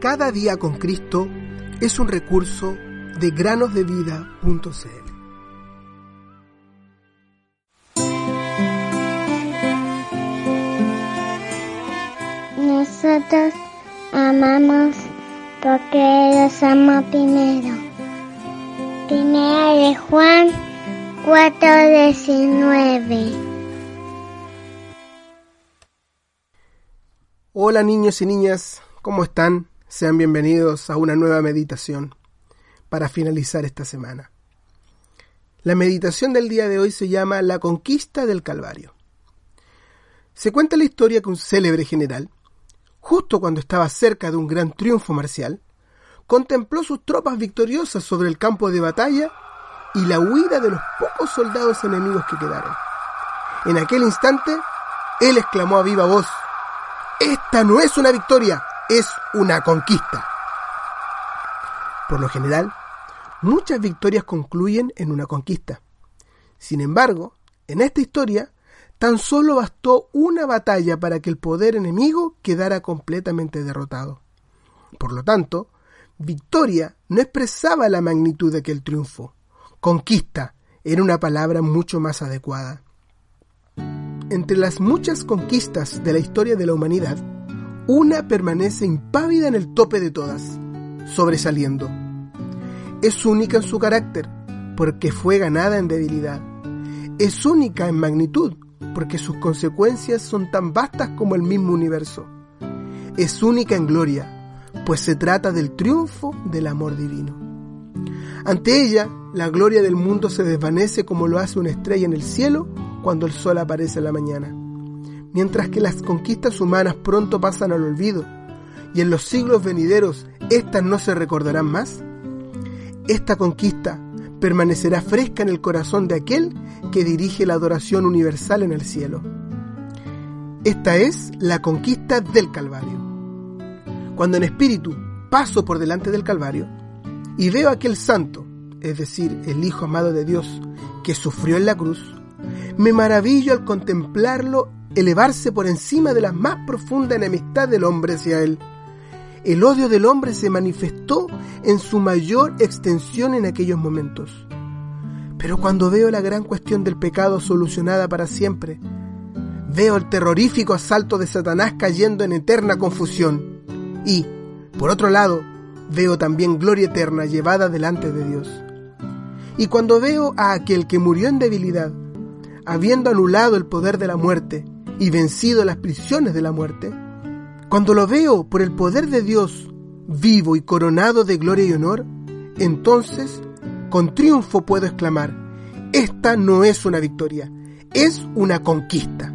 Cada día con Cristo es un recurso de granosdevida.cl. Nosotros amamos porque los amo primero. Primera de Juan 4:19. Hola niños y niñas, ¿cómo están? Sean bienvenidos a una nueva meditación para finalizar esta semana. La meditación del día de hoy se llama La conquista del Calvario. Se cuenta la historia que un célebre general, justo cuando estaba cerca de un gran triunfo marcial, contempló sus tropas victoriosas sobre el campo de batalla y la huida de los pocos soldados enemigos que quedaron. En aquel instante, él exclamó a viva voz, Esta no es una victoria, es una conquista. Por lo general, muchas victorias concluyen en una conquista. Sin embargo, en esta historia, tan solo bastó una batalla para que el poder enemigo quedara completamente derrotado. Por lo tanto, victoria no expresaba la magnitud de aquel triunfo. Conquista era una palabra mucho más adecuada. Entre las muchas conquistas de la historia de la humanidad, una permanece impávida en el tope de todas, sobresaliendo. Es única en su carácter, porque fue ganada en debilidad. Es única en magnitud, porque sus consecuencias son tan vastas como el mismo universo. Es única en gloria, pues se trata del triunfo del amor divino. Ante ella, la gloria del mundo se desvanece como lo hace una estrella en el cielo cuando el sol aparece en la mañana mientras que las conquistas humanas pronto pasan al olvido y en los siglos venideros éstas no se recordarán más? Esta conquista permanecerá fresca en el corazón de aquel que dirige la adoración universal en el cielo. Esta es la conquista del Calvario. Cuando en espíritu paso por delante del Calvario y veo aquel santo, es decir, el Hijo amado de Dios, que sufrió en la cruz, me maravillo al contemplarlo elevarse por encima de la más profunda enemistad del hombre hacia él. El odio del hombre se manifestó en su mayor extensión en aquellos momentos. Pero cuando veo la gran cuestión del pecado solucionada para siempre, veo el terrorífico asalto de Satanás cayendo en eterna confusión. Y, por otro lado, veo también gloria eterna llevada delante de Dios. Y cuando veo a aquel que murió en debilidad, habiendo anulado el poder de la muerte, y vencido las prisiones de la muerte, cuando lo veo por el poder de Dios vivo y coronado de gloria y honor, entonces con triunfo puedo exclamar, esta no es una victoria, es una conquista.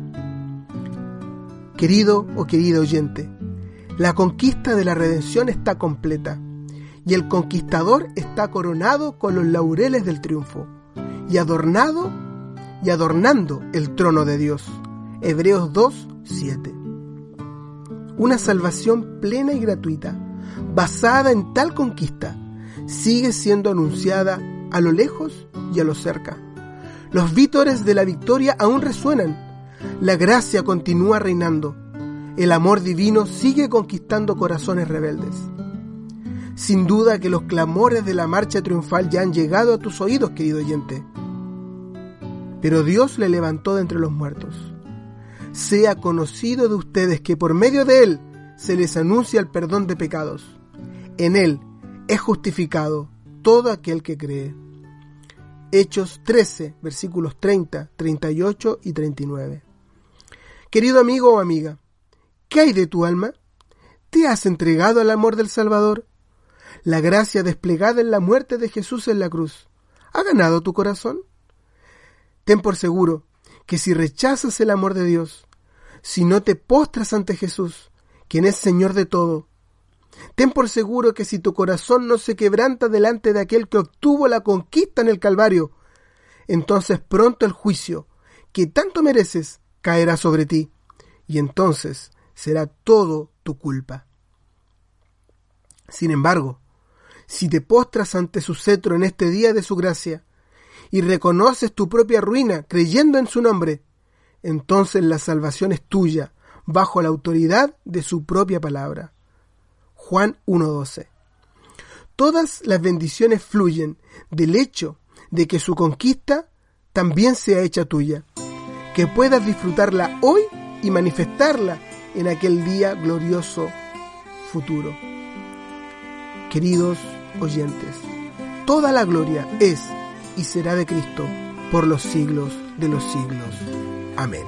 Querido o querida oyente, la conquista de la redención está completa y el conquistador está coronado con los laureles del triunfo y adornado y adornando el trono de Dios. Hebreos 2, 7. Una salvación plena y gratuita, basada en tal conquista, sigue siendo anunciada a lo lejos y a lo cerca. Los vítores de la victoria aún resuenan. La gracia continúa reinando. El amor divino sigue conquistando corazones rebeldes. Sin duda que los clamores de la marcha triunfal ya han llegado a tus oídos, querido oyente. Pero Dios le levantó de entre los muertos sea conocido de ustedes que por medio de él se les anuncia el perdón de pecados. En él es justificado todo aquel que cree. Hechos 13, versículos 30, 38 y 39. Querido amigo o amiga, ¿qué hay de tu alma? ¿Te has entregado al amor del Salvador? La gracia desplegada en la muerte de Jesús en la cruz, ¿ha ganado tu corazón? Ten por seguro que si rechazas el amor de Dios, si no te postras ante Jesús, quien es Señor de todo, ten por seguro que si tu corazón no se quebranta delante de aquel que obtuvo la conquista en el Calvario, entonces pronto el juicio, que tanto mereces, caerá sobre ti, y entonces será todo tu culpa. Sin embargo, si te postras ante su cetro en este día de su gracia, y reconoces tu propia ruina creyendo en su nombre, entonces la salvación es tuya bajo la autoridad de su propia palabra. Juan 1.12. Todas las bendiciones fluyen del hecho de que su conquista también sea hecha tuya, que puedas disfrutarla hoy y manifestarla en aquel día glorioso futuro. Queridos oyentes, toda la gloria es y será de Cristo por los siglos de los siglos. Amén.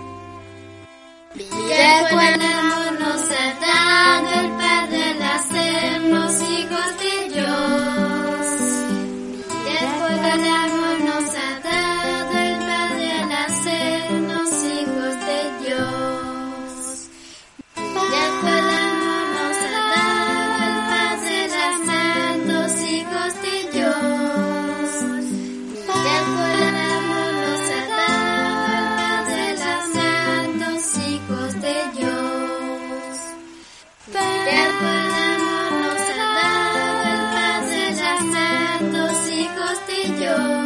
Dios.